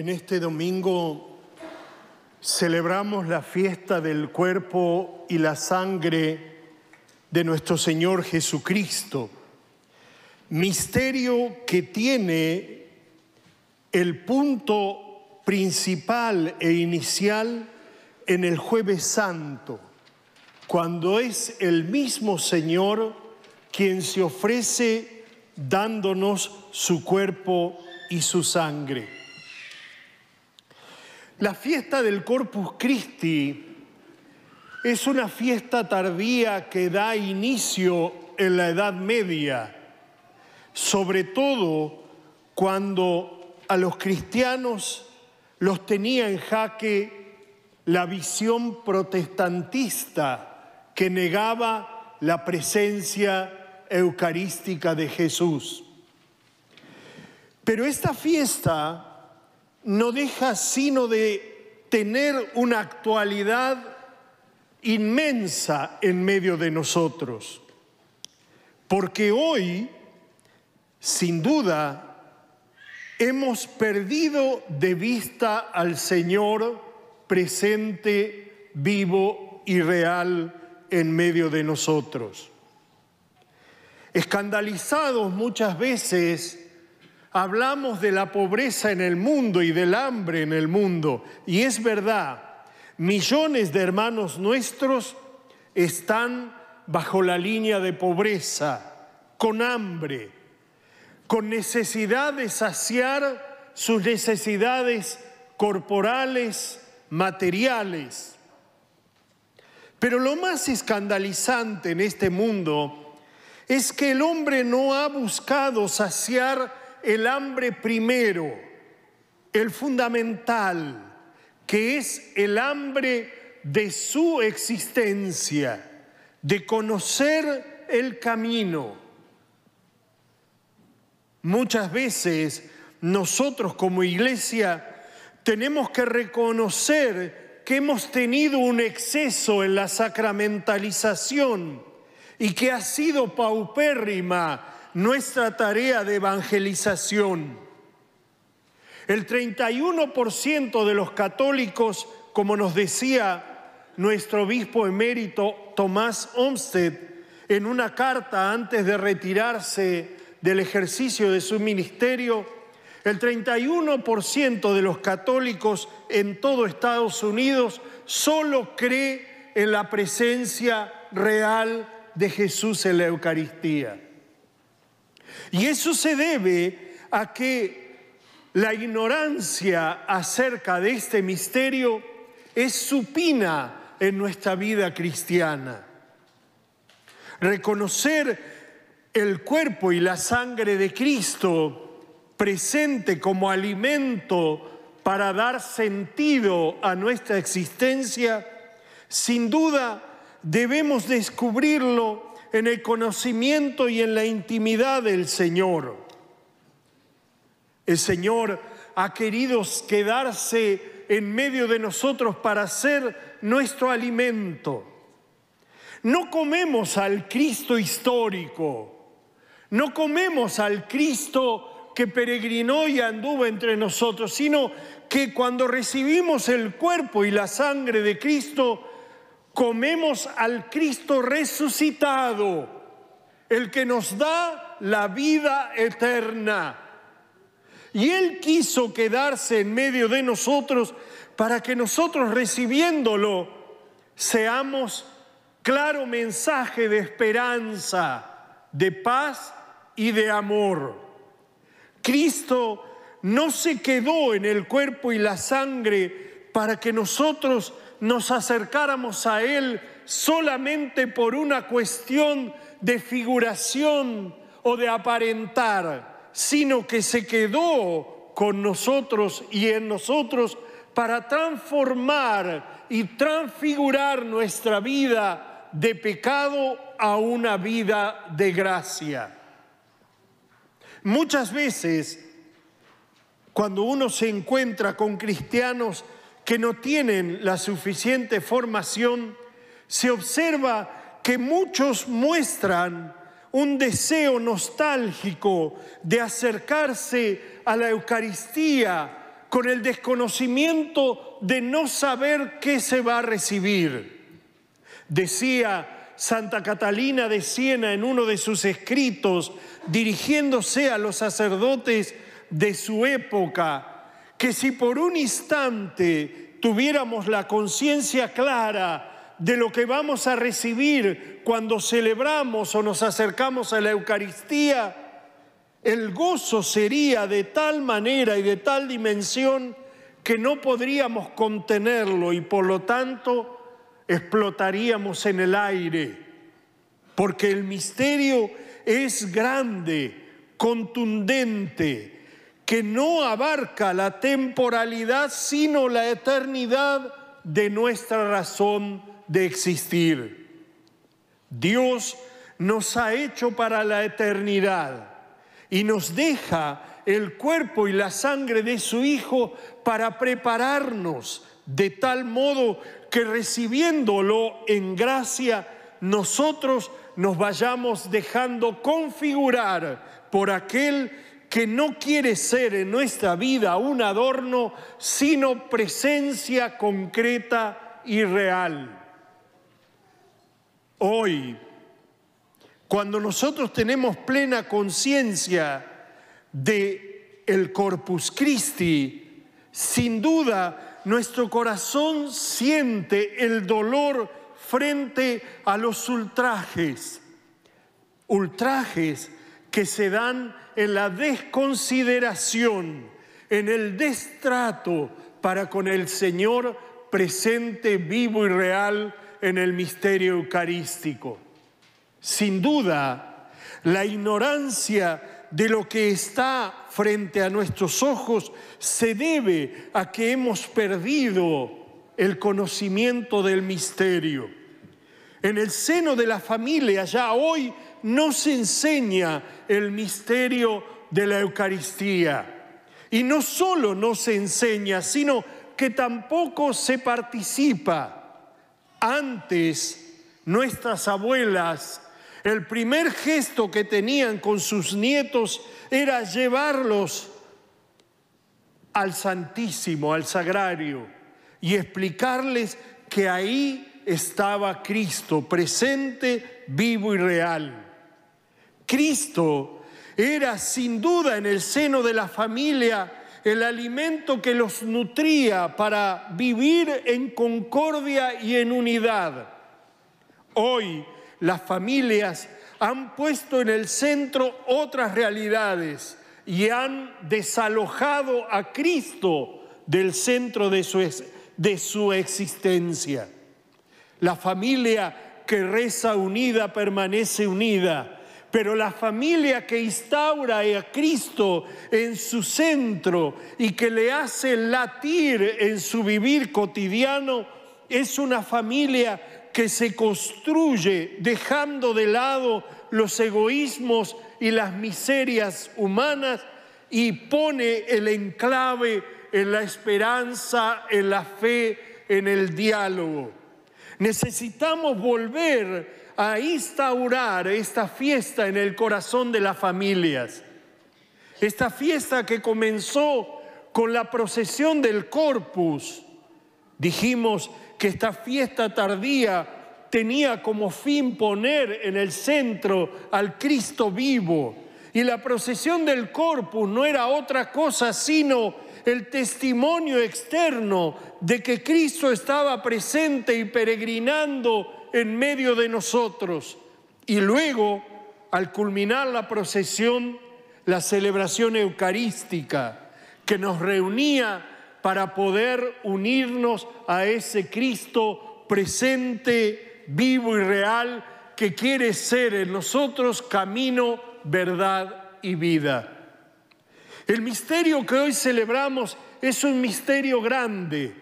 en este domingo celebramos la fiesta del cuerpo y la sangre de nuestro Señor Jesucristo, misterio que tiene el punto principal e inicial en el jueves santo, cuando es el mismo Señor quien se ofrece dándonos su cuerpo y su sangre. La fiesta del Corpus Christi es una fiesta tardía que da inicio en la Edad Media, sobre todo cuando a los cristianos los tenía en jaque la visión protestantista que negaba la presencia eucarística de Jesús. Pero esta fiesta no deja sino de tener una actualidad inmensa en medio de nosotros. Porque hoy, sin duda, hemos perdido de vista al Señor presente, vivo y real en medio de nosotros. Escandalizados muchas veces hablamos de la pobreza en el mundo y del hambre en el mundo. Y es verdad, millones de hermanos nuestros están bajo la línea de pobreza, con hambre, con necesidad de saciar sus necesidades corporales, materiales. Pero lo más escandalizante en este mundo es que el hombre no ha buscado saciar el hambre primero, el fundamental, que es el hambre de su existencia, de conocer el camino. Muchas veces nosotros como iglesia tenemos que reconocer que hemos tenido un exceso en la sacramentalización y que ha sido paupérrima nuestra tarea de evangelización. El 31% de los católicos, como nos decía nuestro obispo emérito Tomás Olmsted en una carta antes de retirarse del ejercicio de su ministerio, el 31% de los católicos en todo Estados Unidos solo cree en la presencia real de Jesús en la Eucaristía. Y eso se debe a que la ignorancia acerca de este misterio es supina en nuestra vida cristiana. Reconocer el cuerpo y la sangre de Cristo presente como alimento para dar sentido a nuestra existencia, sin duda debemos descubrirlo en el conocimiento y en la intimidad del Señor. El Señor ha querido quedarse en medio de nosotros para ser nuestro alimento. No comemos al Cristo histórico, no comemos al Cristo que peregrinó y anduvo entre nosotros, sino que cuando recibimos el cuerpo y la sangre de Cristo, comemos al Cristo resucitado, el que nos da la vida eterna. Y Él quiso quedarse en medio de nosotros para que nosotros recibiéndolo seamos claro mensaje de esperanza, de paz y de amor. Cristo no se quedó en el cuerpo y la sangre para que nosotros nos acercáramos a Él solamente por una cuestión de figuración o de aparentar, sino que se quedó con nosotros y en nosotros para transformar y transfigurar nuestra vida de pecado a una vida de gracia. Muchas veces, cuando uno se encuentra con cristianos que no tienen la suficiente formación, se observa que muchos muestran un deseo nostálgico de acercarse a la Eucaristía con el desconocimiento de no saber qué se va a recibir. Decía Santa Catalina de Siena en uno de sus escritos, dirigiéndose a los sacerdotes de su época, que si por un instante tuviéramos la conciencia clara de lo que vamos a recibir cuando celebramos o nos acercamos a la Eucaristía, el gozo sería de tal manera y de tal dimensión que no podríamos contenerlo y por lo tanto explotaríamos en el aire, porque el misterio es grande, contundente, que no abarca la temporalidad, sino la eternidad de nuestra razón de existir. Dios nos ha hecho para la eternidad y nos deja el cuerpo y la sangre de su Hijo para prepararnos de tal modo que recibiéndolo en gracia, nosotros nos vayamos dejando configurar por aquel que no quiere ser en nuestra vida un adorno, sino presencia concreta y real. Hoy, cuando nosotros tenemos plena conciencia de el Corpus Christi, sin duda nuestro corazón siente el dolor frente a los ultrajes, ultrajes que se dan en la desconsideración, en el destrato para con el Señor presente, vivo y real en el misterio eucarístico. Sin duda, la ignorancia de lo que está frente a nuestros ojos se debe a que hemos perdido el conocimiento del misterio. En el seno de la familia ya hoy no se enseña el misterio de la Eucaristía. Y no solo no se enseña, sino que tampoco se participa. Antes, nuestras abuelas el primer gesto que tenían con sus nietos era llevarlos al Santísimo, al Sagrario, y explicarles que ahí estaba Cristo, presente, vivo y real. Cristo era sin duda en el seno de la familia el alimento que los nutría para vivir en concordia y en unidad. Hoy, las familias han puesto en el centro otras realidades y han desalojado a Cristo del centro de su, de su existencia. La familia que reza unida permanece unida, pero la familia que instaura a Cristo en su centro y que le hace latir en su vivir cotidiano es una familia que se construye dejando de lado los egoísmos y las miserias humanas y pone el enclave en la esperanza, en la fe, en el diálogo. Necesitamos volver a instaurar esta fiesta en el corazón de las familias. Esta fiesta que comenzó con la procesión del Corpus. Dijimos que esta fiesta tardía tenía como fin poner en el centro al Cristo vivo. Y la procesión del corpus no era otra cosa sino el testimonio externo de que Cristo estaba presente y peregrinando en medio de nosotros. Y luego, al culminar la procesión, la celebración eucarística que nos reunía para poder unirnos a ese Cristo presente, vivo y real que quiere ser en nosotros camino, verdad y vida. El misterio que hoy celebramos es un misterio grande,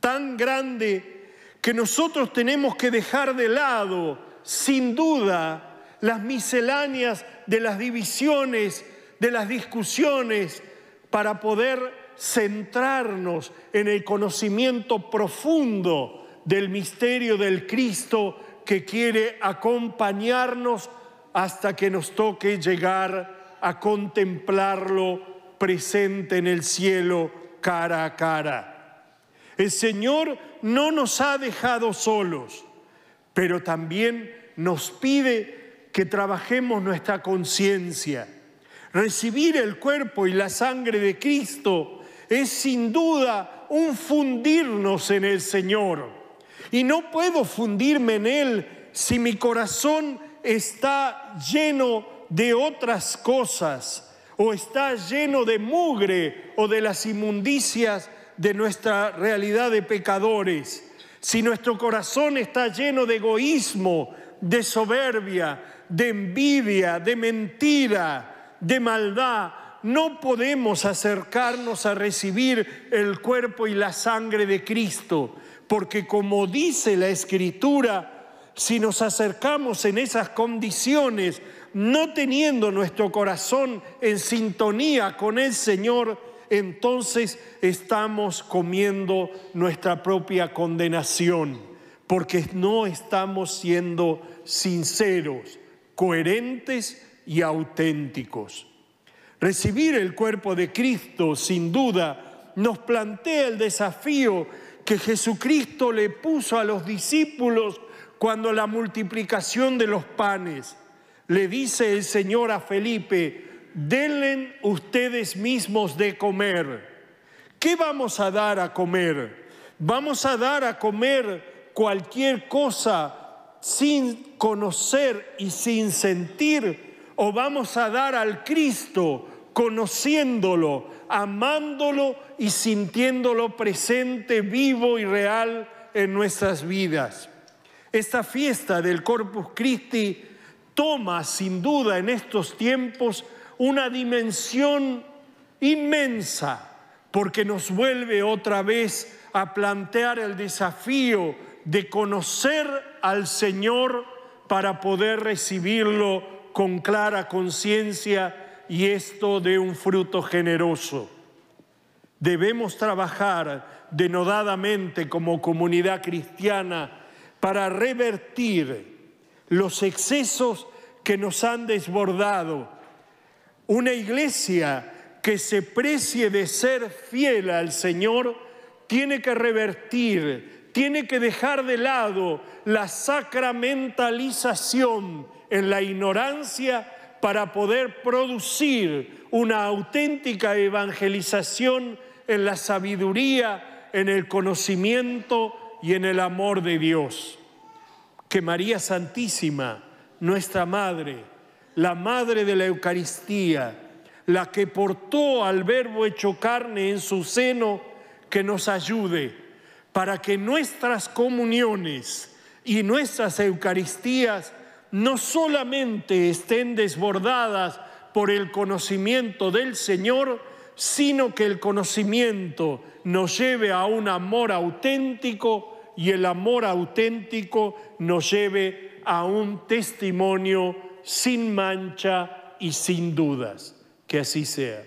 tan grande que nosotros tenemos que dejar de lado, sin duda, las misceláneas de las divisiones, de las discusiones, para poder centrarnos en el conocimiento profundo del misterio del Cristo que quiere acompañarnos hasta que nos toque llegar a contemplarlo presente en el cielo cara a cara. El Señor no nos ha dejado solos, pero también nos pide que trabajemos nuestra conciencia. Recibir el cuerpo y la sangre de Cristo es sin duda un fundirnos en el Señor. Y no puedo fundirme en Él si mi corazón está lleno de otras cosas o está lleno de mugre o de las inmundicias de nuestra realidad de pecadores. Si nuestro corazón está lleno de egoísmo, de soberbia, de envidia, de mentira, de maldad, no podemos acercarnos a recibir el cuerpo y la sangre de Cristo, porque como dice la Escritura, si nos acercamos en esas condiciones, no teniendo nuestro corazón en sintonía con el Señor, entonces estamos comiendo nuestra propia condenación, porque no estamos siendo sinceros, coherentes y auténticos. Recibir el cuerpo de Cristo, sin duda, nos plantea el desafío que Jesucristo le puso a los discípulos cuando la multiplicación de los panes. Le dice el Señor a Felipe, denle ustedes mismos de comer. ¿Qué vamos a dar a comer? ¿Vamos a dar a comer cualquier cosa sin conocer y sin sentir? ¿O vamos a dar al Cristo conociéndolo, amándolo y sintiéndolo presente, vivo y real en nuestras vidas. Esta fiesta del Corpus Christi toma sin duda en estos tiempos una dimensión inmensa porque nos vuelve otra vez a plantear el desafío de conocer al Señor para poder recibirlo con clara conciencia y esto de un fruto generoso. Debemos trabajar denodadamente como comunidad cristiana para revertir los excesos que nos han desbordado. Una iglesia que se precie de ser fiel al Señor tiene que revertir, tiene que dejar de lado la sacramentalización en la ignorancia para poder producir una auténtica evangelización en la sabiduría, en el conocimiento y en el amor de Dios. Que María Santísima, nuestra Madre, la Madre de la Eucaristía, la que portó al Verbo hecho carne en su seno, que nos ayude para que nuestras comuniones y nuestras Eucaristías no solamente estén desbordadas por el conocimiento del Señor, sino que el conocimiento nos lleve a un amor auténtico y el amor auténtico nos lleve a un testimonio sin mancha y sin dudas. Que así sea.